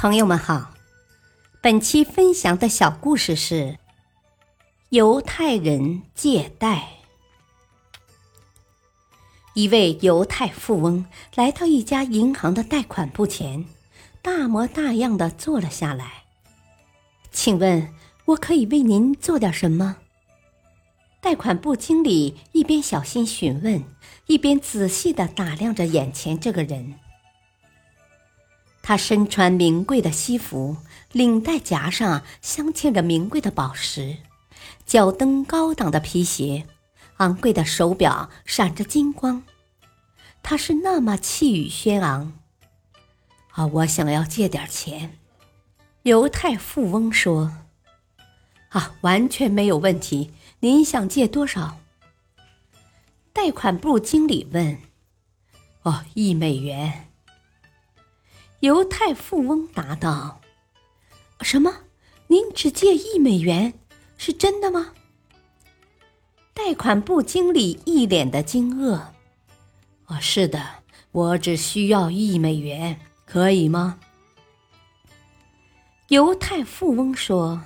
朋友们好，本期分享的小故事是犹太人借贷。一位犹太富翁来到一家银行的贷款部前，大模大样的坐了下来。请问，我可以为您做点什么？贷款部经理一边小心询问，一边仔细的打量着眼前这个人。他身穿名贵的西服，领带夹上镶嵌着名贵的宝石，脚蹬高档的皮鞋，昂贵的手表闪着金光。他是那么气宇轩昂。啊，我想要借点钱。犹太富翁说：“啊，完全没有问题。您想借多少？”贷款部经理问：“哦，一美元。”犹太富翁答道：“什么？您只借一美元？是真的吗？”贷款部经理一脸的惊愕：“哦，是的，我只需要一美元，可以吗？”犹太富翁说：“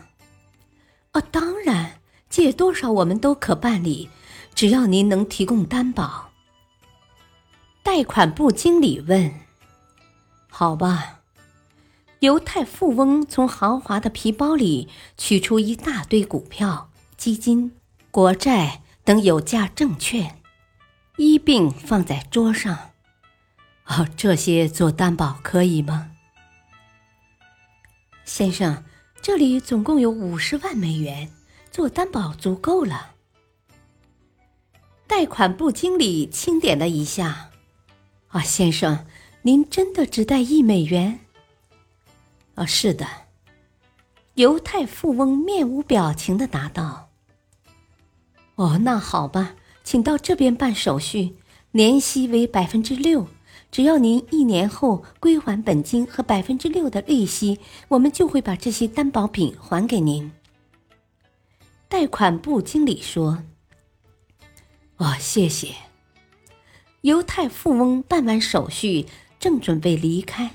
哦，当然，借多少我们都可办理，只要您能提供担保。”贷款部经理问。好吧，犹太富翁从豪华的皮包里取出一大堆股票、基金、国债等有价证券，一并放在桌上。哦，这些做担保可以吗，先生？这里总共有五十万美元，做担保足够了。贷款部经理清点了一下，啊，先生。您真的只带一美元？啊，是的。犹太富翁面无表情的答道：“哦，那好吧，请到这边办手续，年息为百分之六。只要您一年后归还本金和百分之六的利息，我们就会把这些担保品还给您。”贷款部经理说：“哦，谢谢。”犹太富翁办完手续。正准备离开，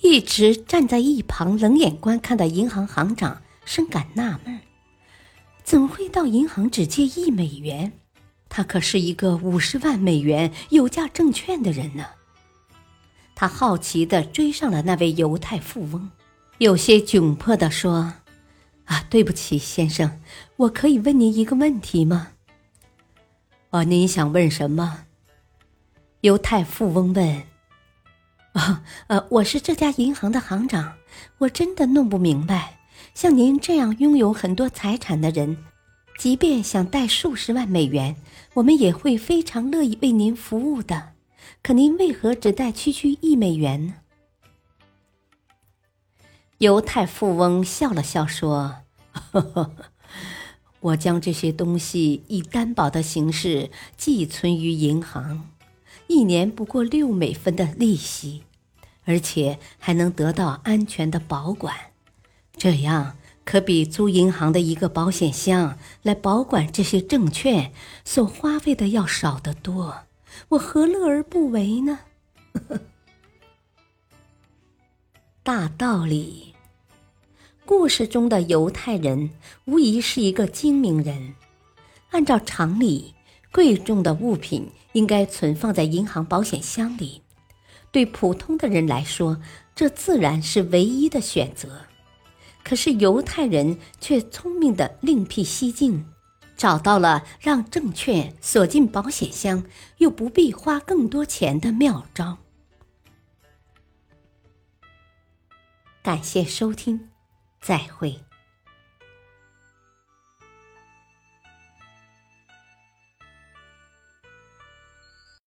一直站在一旁冷眼观看的银行行长深感纳闷：怎会到银行只借一美元？他可是一个五十万美元有价证券的人呢。他好奇地追上了那位犹太富翁，有些窘迫地说：“啊，对不起，先生，我可以问您一个问题吗？”“哦，您想问什么？”犹太富翁问。啊，呃，我是这家银行的行长，我真的弄不明白，像您这样拥有很多财产的人，即便想贷数十万美元，我们也会非常乐意为您服务的。可您为何只贷区区一美元呢？犹太富翁笑了笑说：“呵呵我将这些东西以担保的形式寄存于银行，一年不过六美分的利息。”而且还能得到安全的保管，这样可比租银行的一个保险箱来保管这些证券所花费的要少得多。我何乐而不为呢？大道理，故事中的犹太人无疑是一个精明人。按照常理，贵重的物品应该存放在银行保险箱里。对普通的人来说，这自然是唯一的选择。可是犹太人却聪明的另辟蹊径，找到了让证券锁进保险箱又不必花更多钱的妙招。感谢收听，再会。